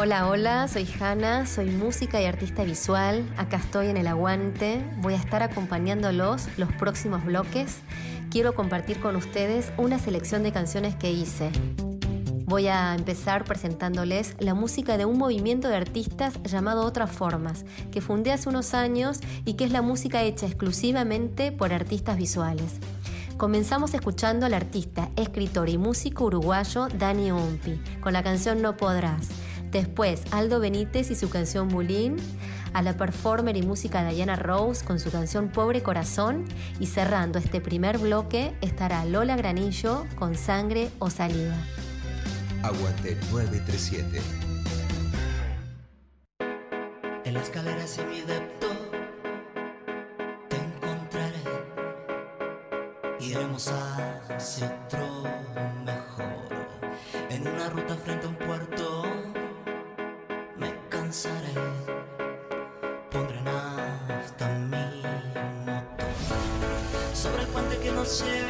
Hola, hola, soy Hanna, soy música y artista visual. Acá estoy en el aguante. Voy a estar acompañándolos los próximos bloques. Quiero compartir con ustedes una selección de canciones que hice. Voy a empezar presentándoles la música de un movimiento de artistas llamado Otras Formas, que fundé hace unos años y que es la música hecha exclusivamente por artistas visuales. Comenzamos escuchando al artista, escritor y músico uruguayo Dani Umpi, con la canción No Podrás. Después, Aldo Benítez y su canción Bulín, a la performer y música Diana Rose con su canción Pobre Corazón y cerrando este primer bloque estará Lola Granillo con Sangre o Saliva. Aguante 937. En la escalera sin mi depto te encontraré. Iremos hacia otro mejor. En una ruta frente a un puerto el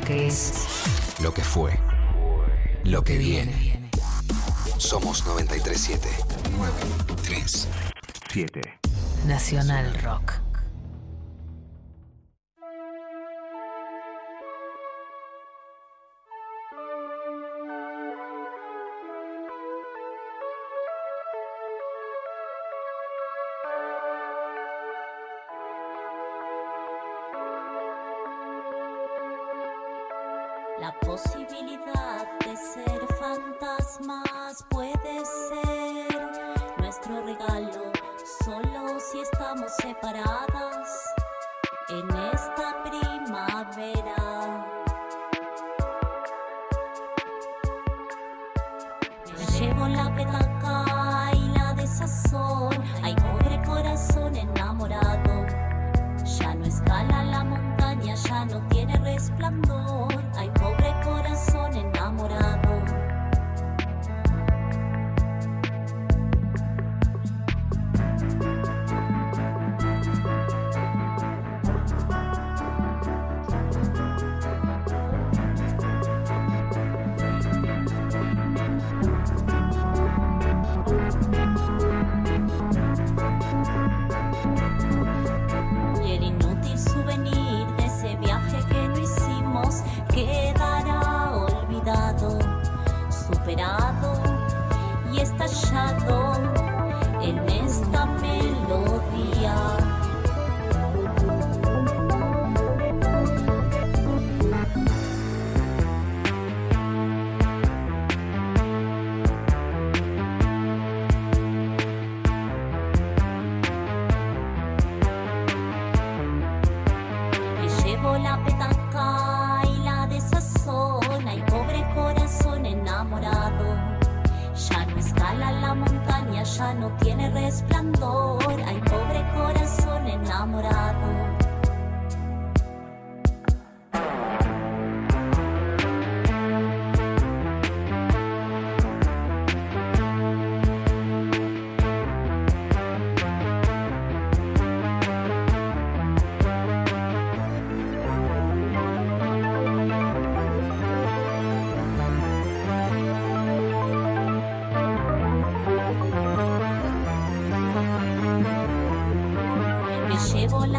lo que es. Lo que fue. Lo que viene. Somos 937. 937. Nacional Rock. Separadas en esta primavera. Llevo la petaca y la desazón. Ay, pobre corazón enamorado. Ya no escala la montaña, ya no tiene resplandor.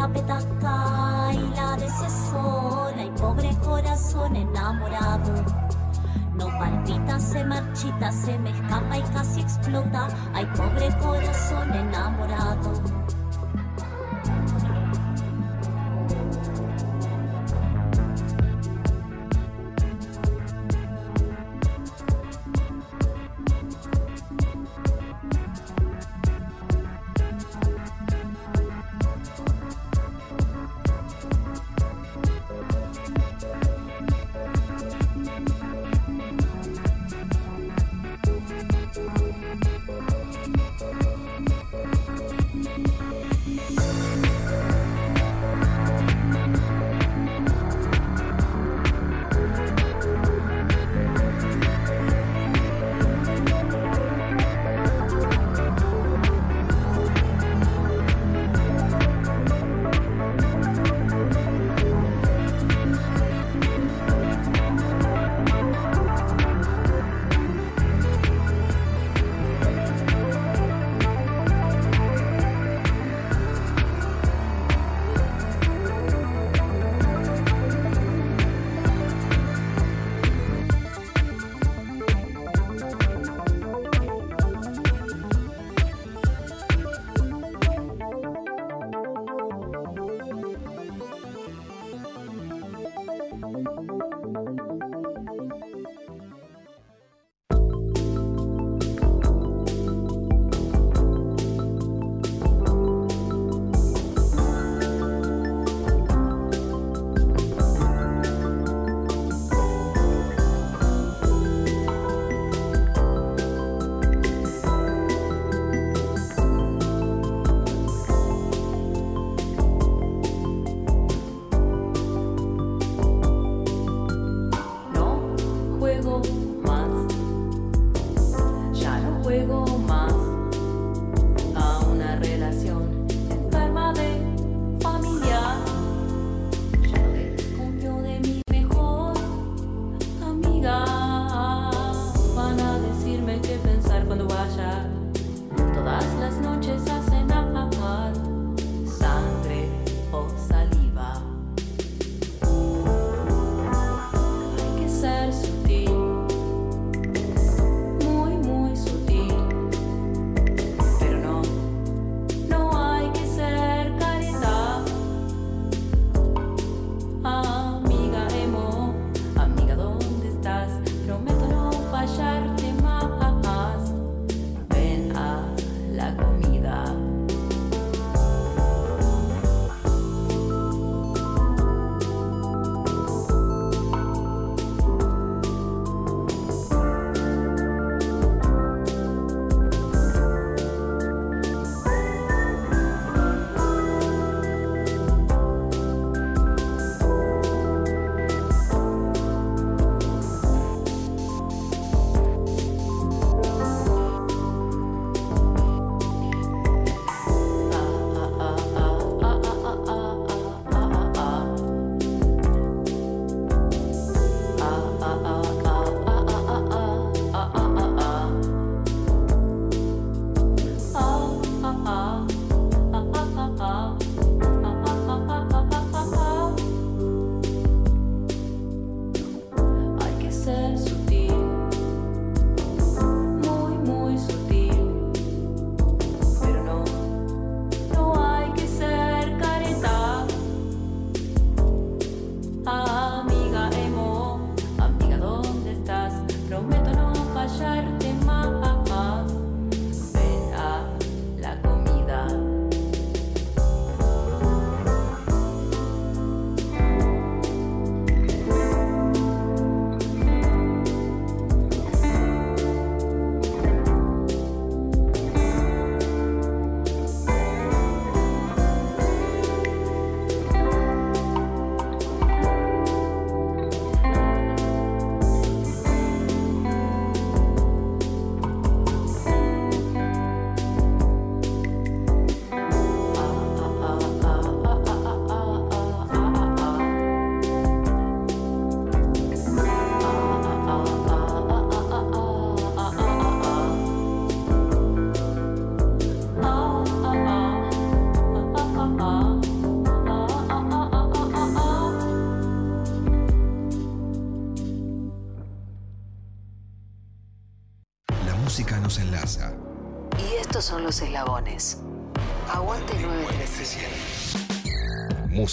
La petaca y la desazón. Ay, pobre corazón enamorado. No palpita, se marchita, se me escapa y casi explota. Ay, pobre corazón enamorado.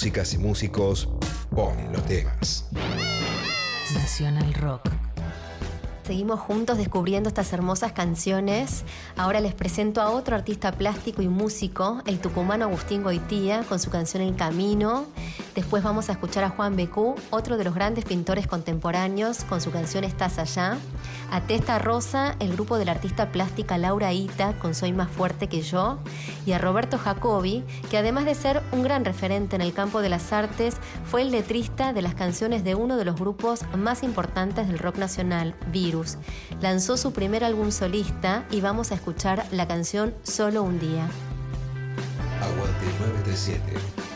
Músicas y músicos ponen los temas. Nacional Rock. Seguimos juntos descubriendo estas hermosas canciones. Ahora les presento a otro artista plástico y músico, el tucumano Agustín Goitía, con su canción El Camino. Después vamos a escuchar a Juan Becú, otro de los grandes pintores contemporáneos, con su canción Estás allá. A Testa Rosa, el grupo de la artista plástica Laura Ita, con Soy más fuerte que yo. Y a Roberto Jacobi, que además de ser un gran referente en el campo de las artes, fue el letrista de las canciones de uno de los grupos más importantes del rock nacional, Virus. Lanzó su primer álbum solista y vamos a escuchar la canción Solo un día. Aguante 937.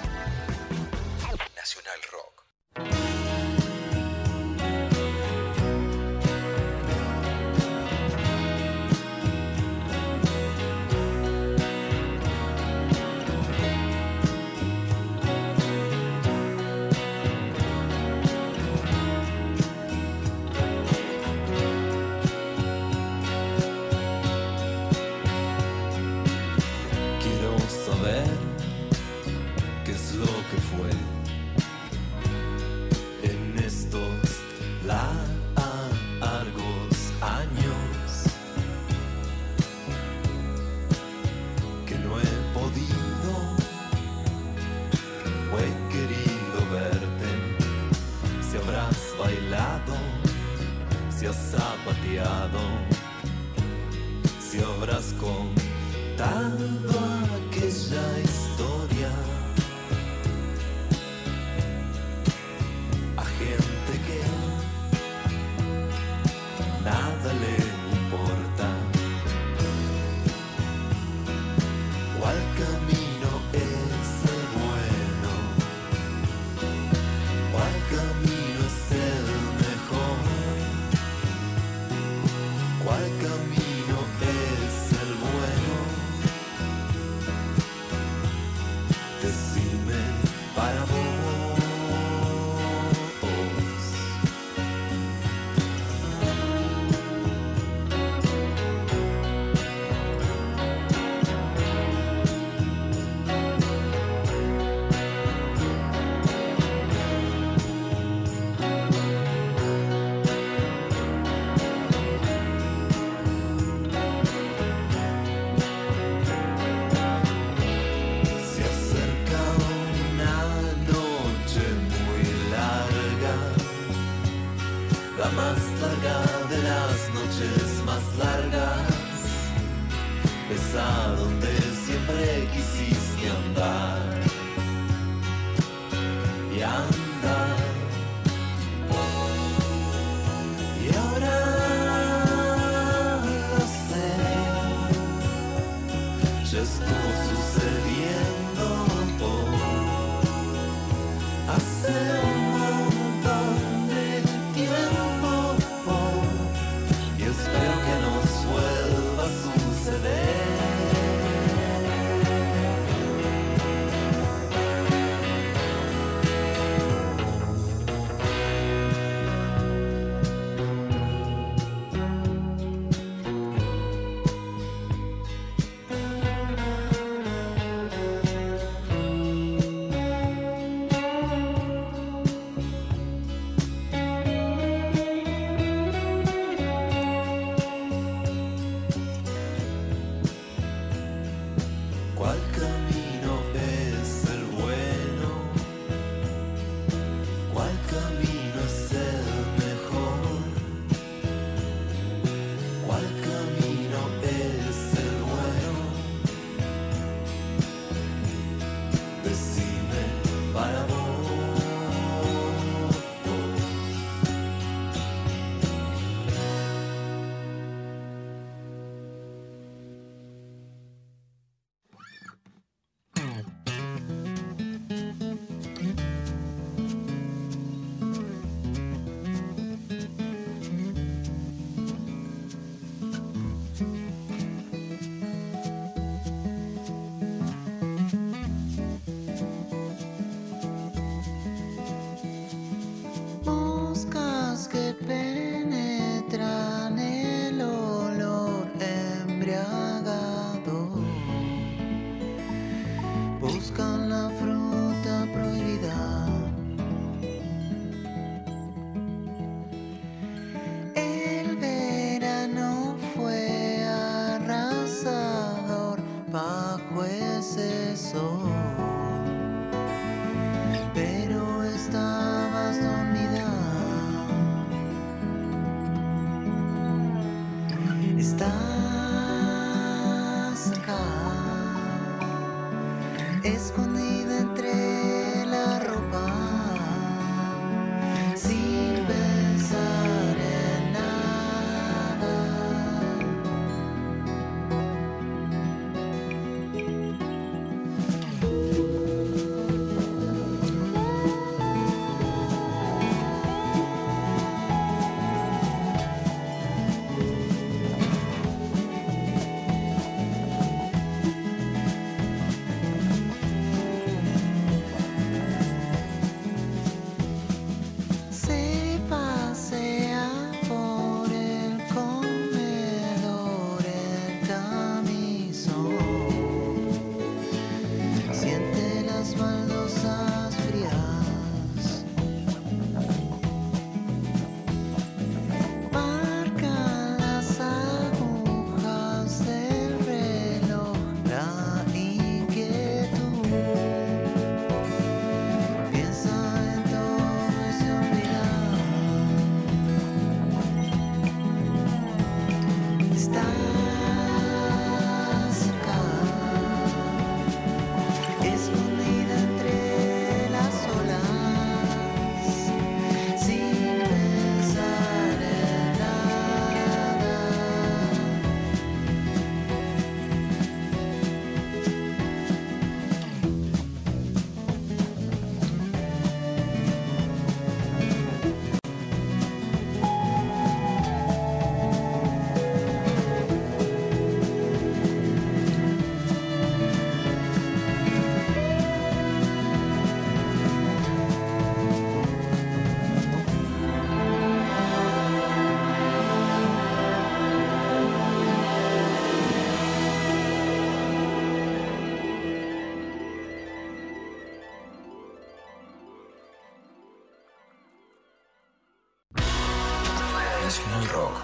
Nacional Rock.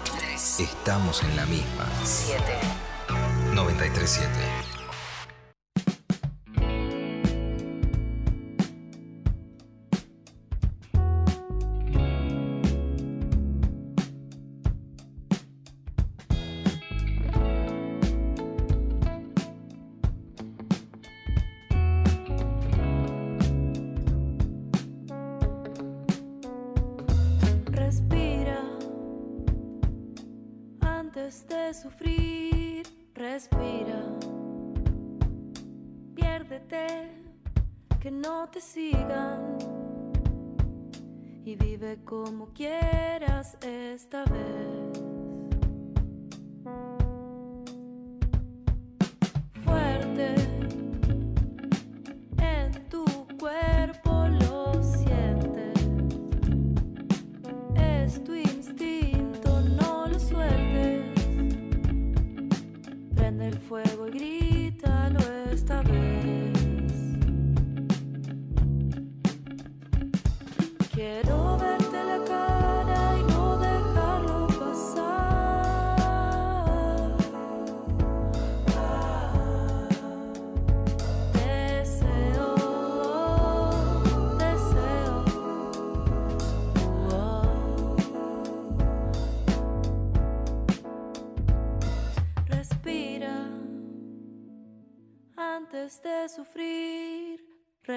Estamos en la misma. 7. 937.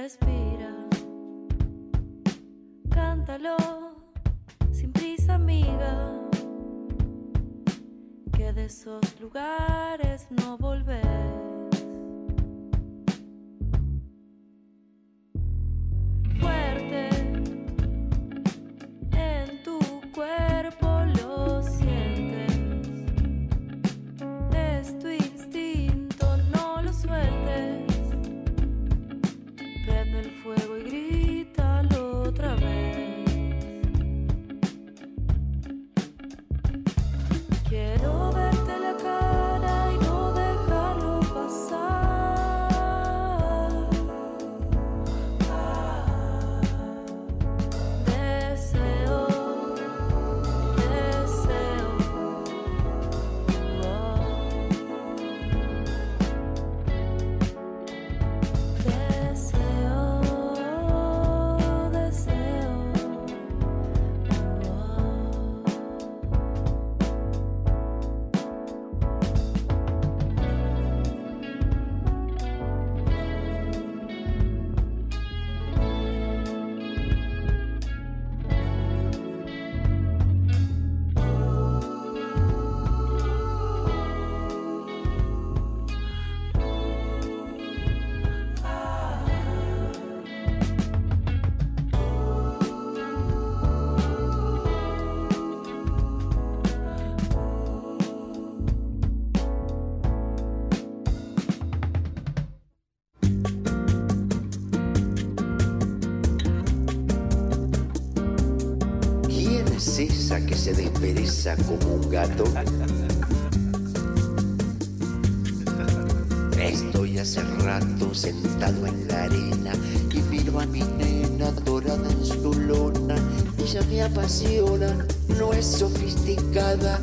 respira. Cántalo sin prisa, amiga. Que de esos lugares no volver. Como un gato. Estoy hace rato sentado en la arena y miro a mi nena dorada en su lona. Ella me apasiona, no es sofisticada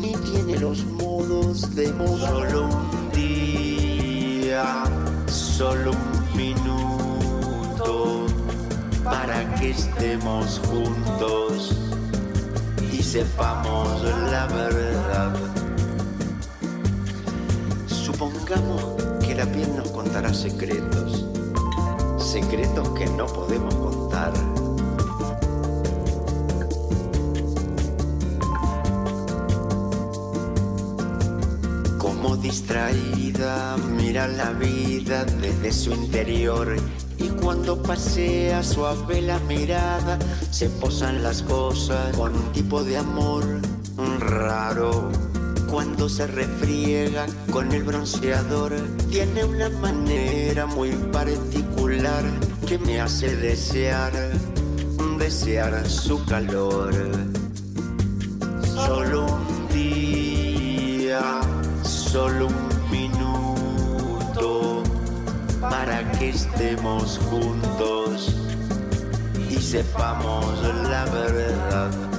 ni tiene los modos de moda. Solo un día, solo un minuto para que estemos juntos sepamos la verdad. Supongamos que la piel nos contará secretos, secretos que no podemos contar. Como distraída mira la vida desde su interior y cuando pasea suave la mirada se posan las cosas con un tipo de amor raro. Cuando se refriega con el bronceador tiene una manera muy particular que me hace desear, desear su calor. Solo un día, solo un para que estemos juntos y sepamos la verdad.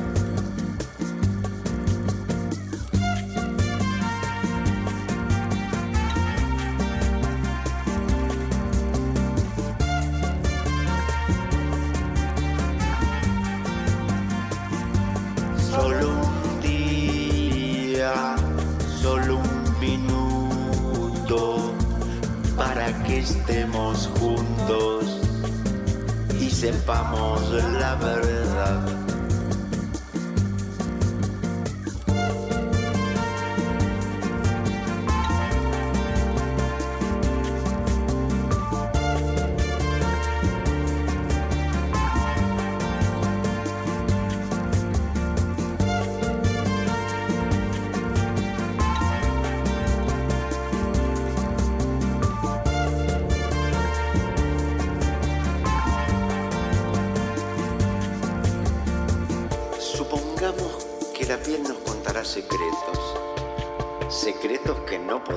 Y sepamos la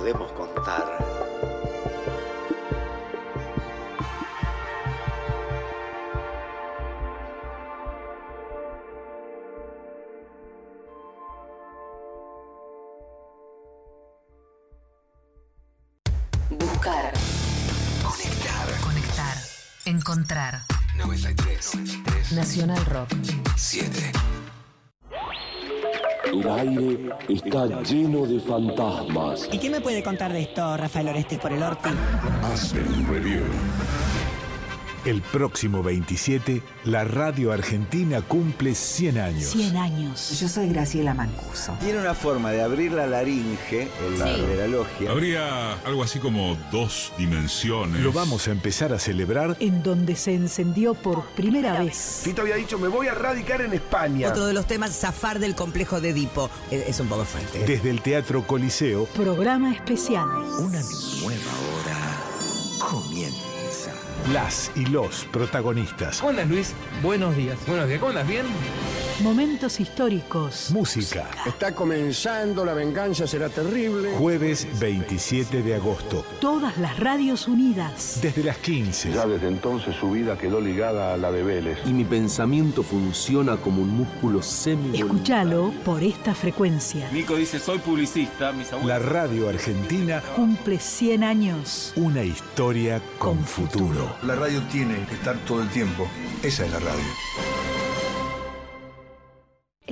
podemos contar. Buscar. Conectar. Conectar. Encontrar. 93. Nacional Rock. 7. El aire está lleno de fantasmas. ¿Y qué me puede contar de esto, Rafael Orestes por el Orti? Aspen Review. El próximo 27, la radio argentina cumple 100 años. 100 años. Yo soy Graciela Mancuso. Tiene una forma de abrir la laringe en la, Sí. de la logia. Habría algo así como dos dimensiones. Lo vamos a empezar a celebrar En donde se encendió por primera vez. Fito había dicho, me voy a radicar en España. Otro de los temas, zafar del complejo de Edipo. Es, es un poco fuerte. desde el Teatro Coliseo. Programa especial. Una nueva hora comienza. Las y los protagonistas. ¿Cómo andas, Luis? Buenos días. Buenos días. ¿Cómo andas? ¿Bien? Momentos históricos. Música. Está comenzando, la venganza será terrible. Jueves 27 de agosto. Todas las radios unidas. Desde las 15. Ya desde entonces su vida quedó ligada a la de Vélez. Y mi pensamiento funciona como un músculo semi Escúchalo por esta frecuencia. Nico dice, soy publicista, mis abuelos. La radio argentina, Cumple 100 años. una historia con, futuro. La radio tiene que estar todo el tiempo. Esa es la radio.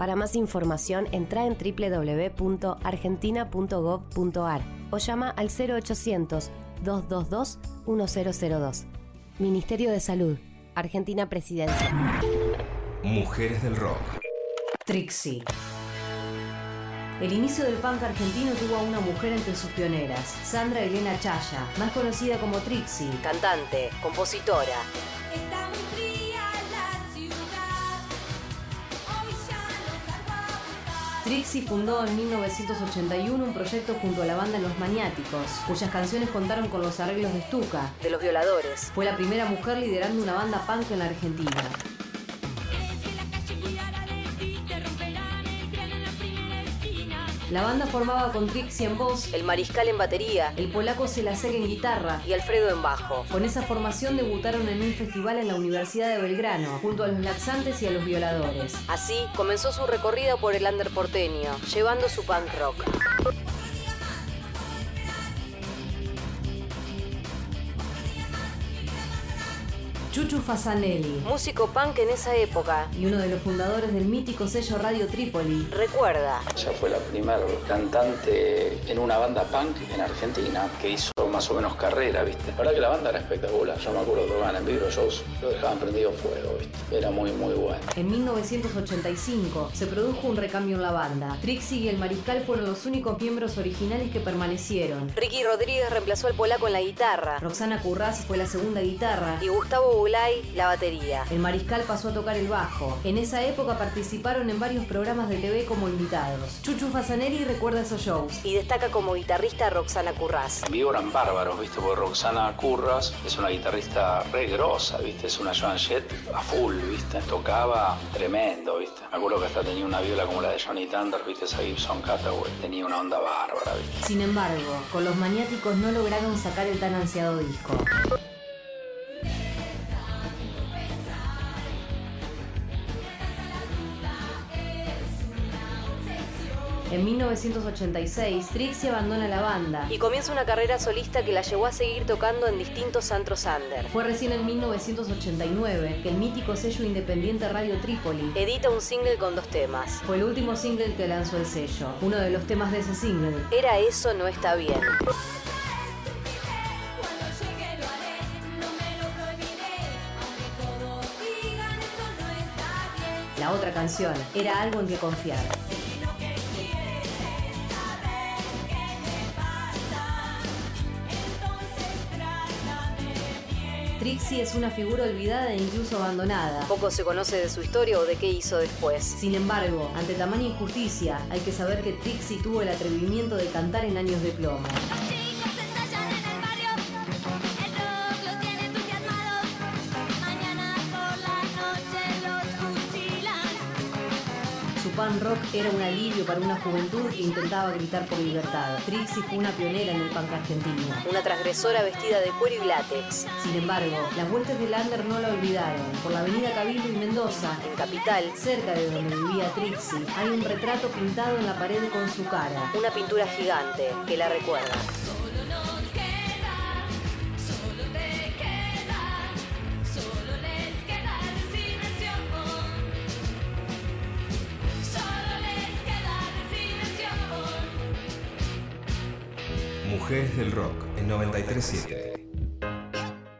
Para más información, entra en www.argentina.gov.ar o llama al 0800-222-1002. Ministerio de Salud, Argentina Presidencia. Mujeres del rock. Trixie. El inicio del punk argentino tuvo a una mujer entre sus pioneras, Sandra Elena Chaya, más conocida como Trixie, Cantante, compositora. Está muy Trixie fundó en 1981 un proyecto junto a la banda Los Maniáticos, cuyas canciones contaron con los arreglos de Stuka. De los violadores. Fue la primera mujer liderando una banda punk en la Argentina. La banda formaba con Trixie en voz, El mariscal en batería el polaco Selasek en guitarra. y Alfredo en bajo. Con esa formación debutaron en un festival en la Universidad de Belgrano, junto a los laxantes y a los violadores. Así comenzó su recorrido por el under porteño, llevando su punk rock. Chuchu Fasanelli, Músico punk en esa época. y uno de los fundadores del mítico sello Radio Trípoli, Recuerda, Ella fue la primera cantante en una banda punk en Argentina que hizo más o menos carrera, ¿viste? La verdad que la banda era espectacular. Yo me acuerdo que tocaban en vivo shows, lo dejaban prendido fuego, ¿viste? Era muy, muy bueno. En 1985 se produjo un recambio en la banda. Trixie y el Mariscal fueron los únicos miembros originales que permanecieron. Ricky Rodríguez reemplazó al polaco en la guitarra Roxana Curraz fue la segunda guitarra y Gustavo Bulay la batería. El Mariscal pasó a tocar el bajo. En esa época participaron en varios programas de TV como invitados. Chuchu Fasanelli recuerda esos shows. Y destaca como guitarrista a Roxana Curraz. En vivo eran bárbaros, ¿viste? Porque Roxana Curras es una guitarrista re grosa, ¿viste? Es una Joan Jett a full, ¿viste? Tocaba tremendo, ¿viste? Me acuerdo que hasta tenía una viola como la de Johnny Thunder, ¿viste? Esa Gibson Cataway. Tenía una onda bárbara, ¿viste? Sin embargo, con los maniáticos no lograron sacar el tan ansiado disco. En 1986, Trixie abandona la banda. Y comienza una carrera solista que la llevó a seguir tocando en distintos antros under. Fue recién en 1989 que el mítico sello independiente Radio Trípoli Edita un single con dos temas. fue el último single que lanzó el sello. Uno de los temas de ese single Era eso no está bien. La otra canción era algo en que confiar. Trixie es una figura olvidada e incluso abandonada. Poco se conoce de su historia o de qué hizo después. Sin embargo, ante tamaña injusticia, hay que saber que Trixie tuvo el atrevimiento de cantar en años de plomo. Era un alivio para una juventud que intentaba gritar por libertad. Trixie fue una pionera en el punk argentino. Una transgresora vestida de cuero y látex. Sin embargo, las huestes de Lander no la olvidaron. Por la avenida Cabildo y Mendoza, En Capital, cerca de donde vivía Trixie, hay un retrato pintado en la pared con su cara. una pintura gigante que la recuerda. Mujeres del Rock en 937.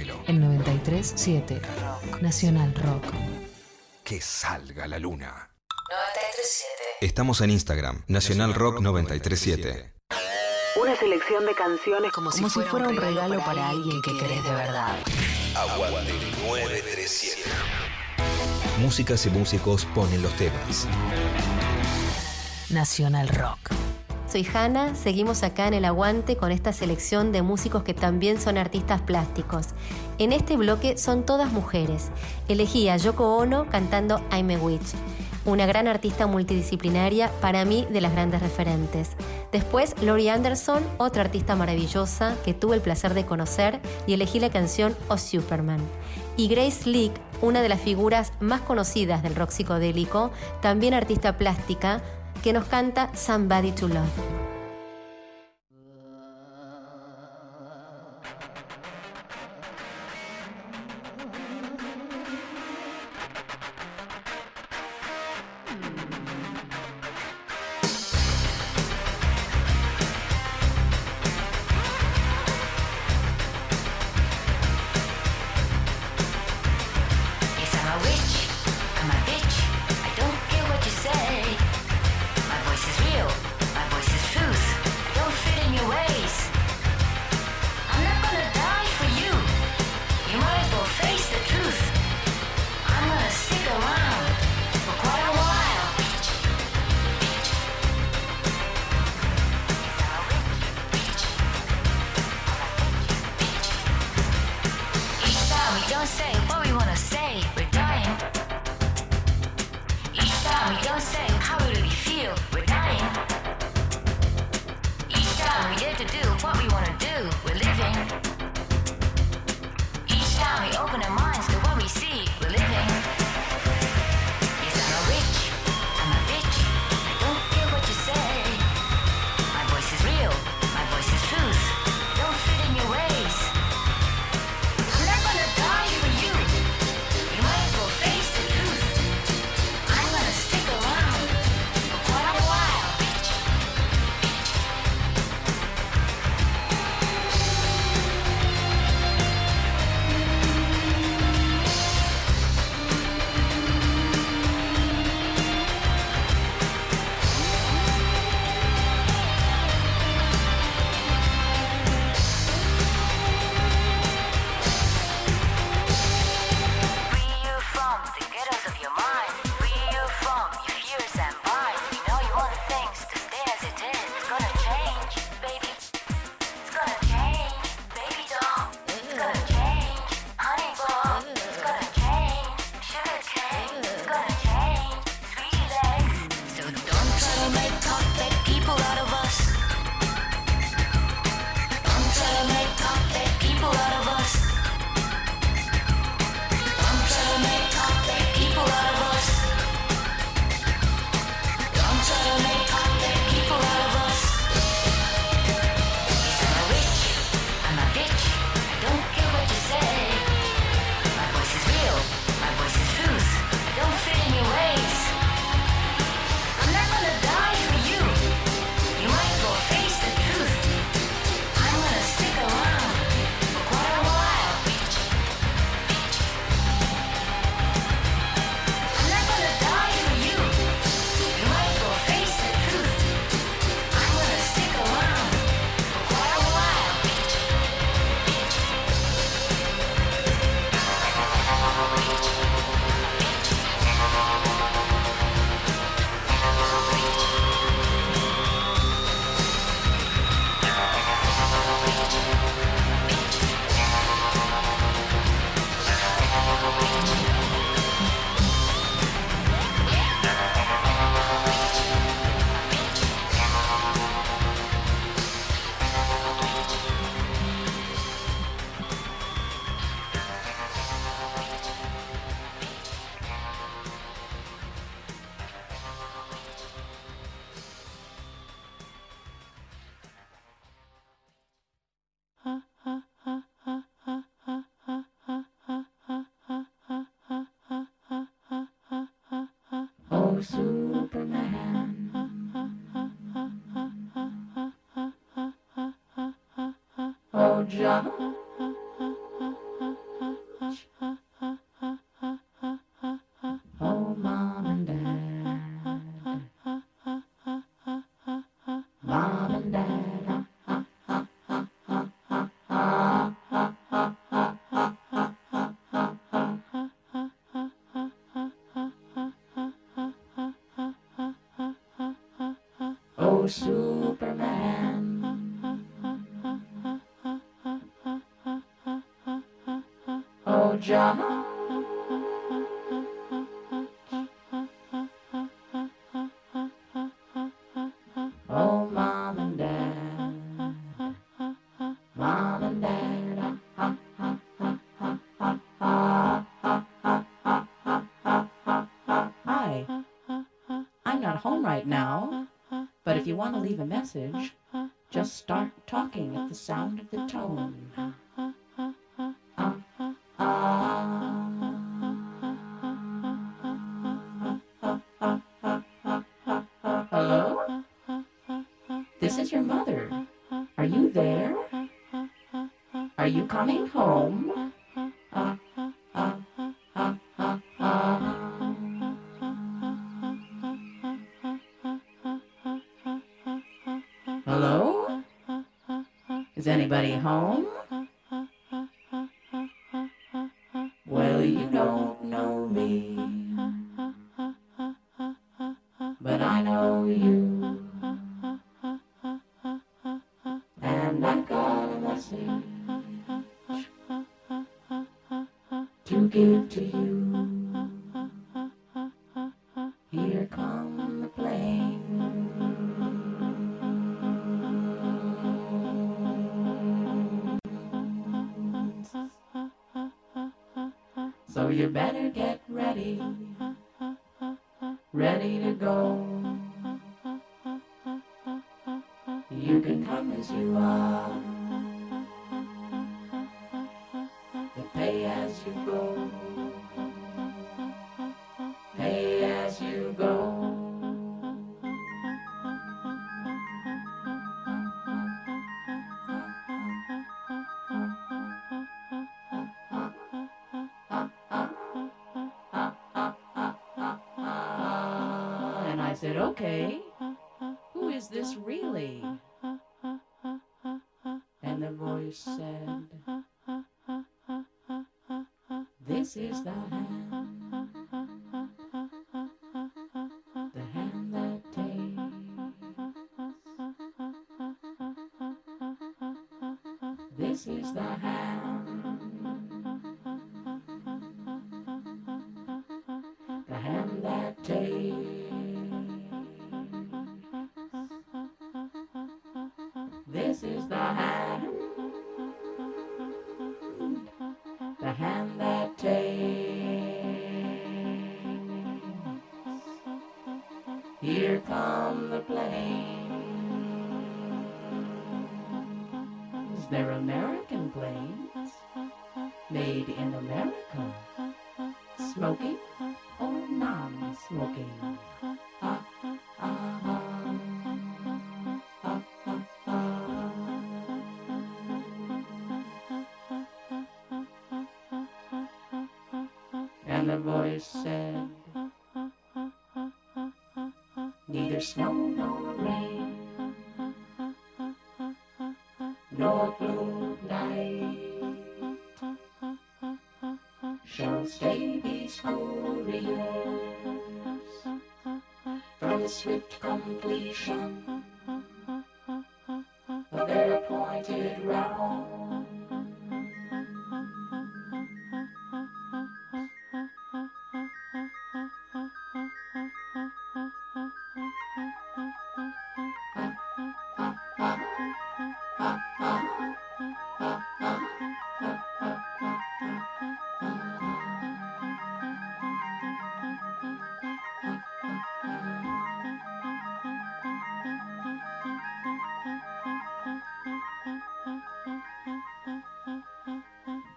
D'Angelo. En 93.7 Rock. Nacional Rock. Que salga la luna. 93.7. Estamos en Instagram, Nacional Rock 937. Una selección de canciones como, si, fuera, un regalo para alguien que querés de verdad. Aguante 937. Músicas y músicos ponen los temas. Nacional Rock. Soy Hanna, seguimos acá en el aguante con esta selección de músicos que también son artistas plásticos. En este bloque son todas mujeres. Elegí a Yoko Ono cantando I'm a Witch, una gran artista multidisciplinaria, para mí de las grandes referentes. Después Laurie Anderson, otra artista maravillosa que tuve el placer de conocer y elegí la canción O Superman. Y Grace Leak, una de las figuras más conocidas del rock psicodélico, también artista plástica, que nos canta Somebody to Love. uh-huh. I'm not uh-huh, home right uh-huh, now, uh-huh, but if you want to leave a message, just start talking at the sound of the tone. home. This is the hand said. Neither snow nor rain.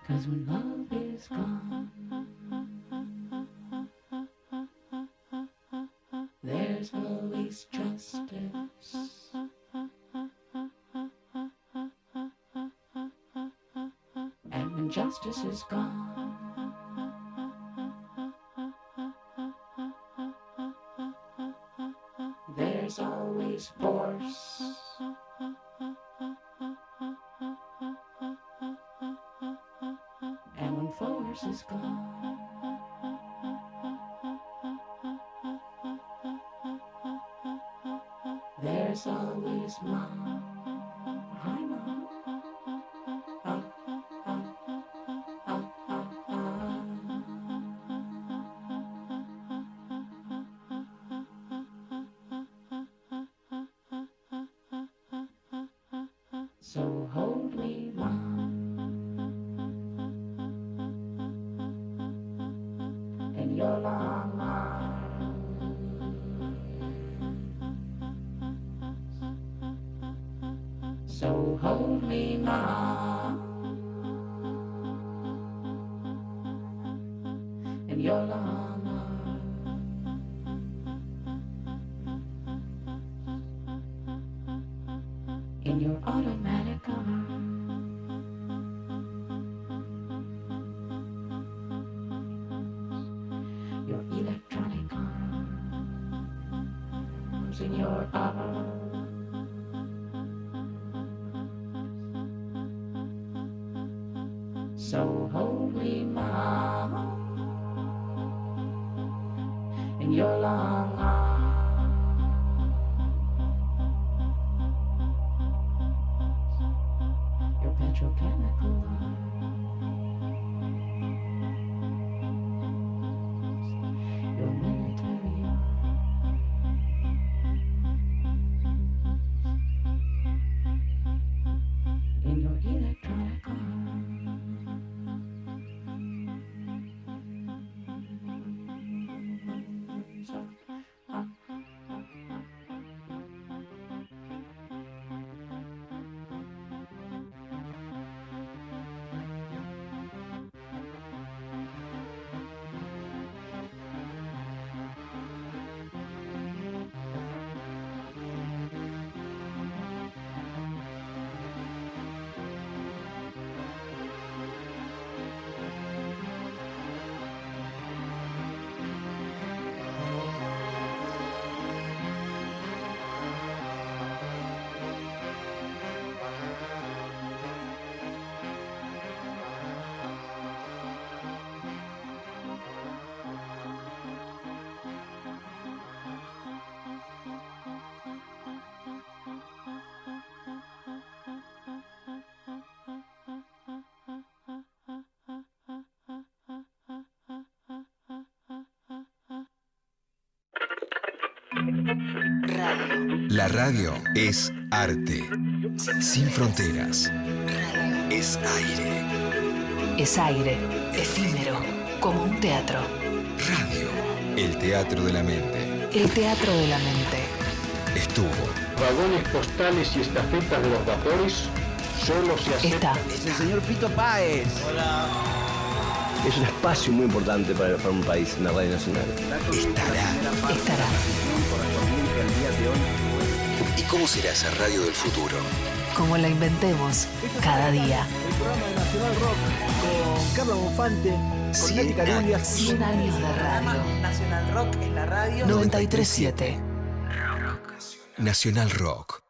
Cause when love is gone, there's always justice. And when justice is gone, In your arms. La radio es arte. Sin fronteras. Es aire. Es aire, efímero, como un teatro. Radio. El teatro de la mente. El teatro de la mente. Estuvo. Vagones postales y estafetas de los vapores solo se aceptan. Es el señor Pito Páez. Hola. Es un espacio muy importante para, para un país, la Radio Nacional. Estará. Estará. ¿Y cómo será esa radio del futuro? Como la inventemos cada día. El programa de Nacional Rock con Carlos Bonfante, con Cien Nati Carulias. 100 años de radio. Nacional Rock en la radio. 937. Nacional Rock.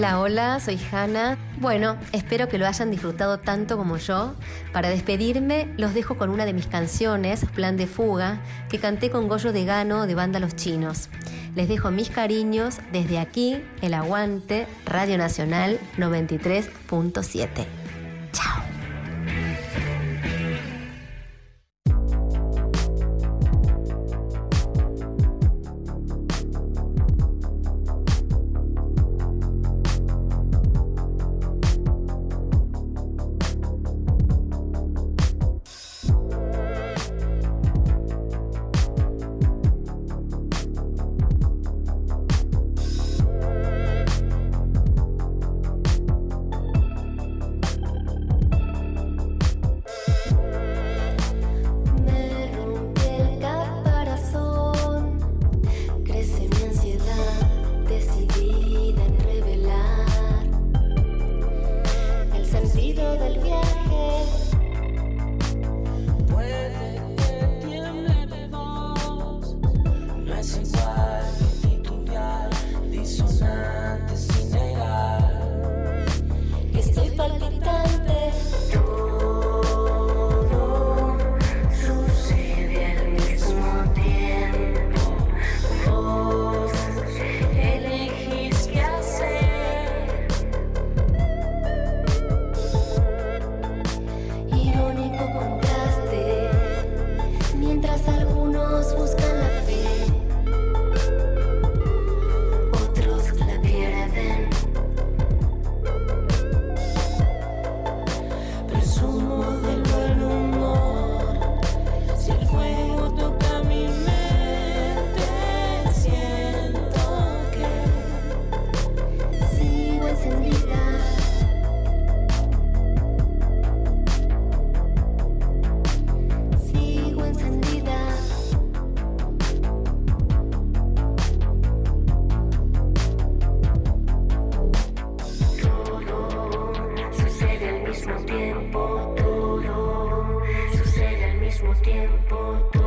Hola, hola, soy Hanna. Bueno, espero que lo hayan disfrutado tanto como yo. Para despedirme, los dejo con una de mis canciones, Plan de Fuga, que canté con Goyo de Gano de Banda Los Chinos. Les dejo mis cariños desde aquí, El Aguante, Radio Nacional 93.7. tiempo.